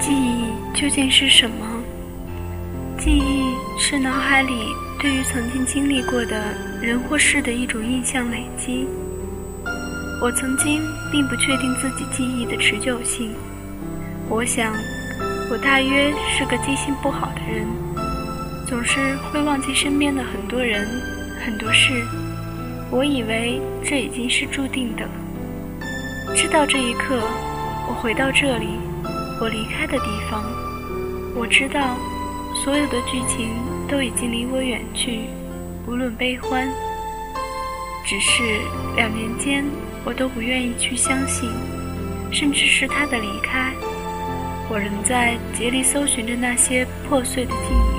记忆究竟是什么？记忆是脑海里对于曾经经历过的人或事的一种印象累积。我曾经并不确定自己记忆的持久性。我想，我大约是个记性不好的人，总是会忘记身边的很多人、很多事。我以为这已经是注定的。直到这一刻，我回到这里，我离开的地方，我知道，所有的剧情都已经离我远去，无论悲欢。只是两年间，我都不愿意去相信，甚至是他的离开。我仍在竭力搜寻着那些破碎的记忆。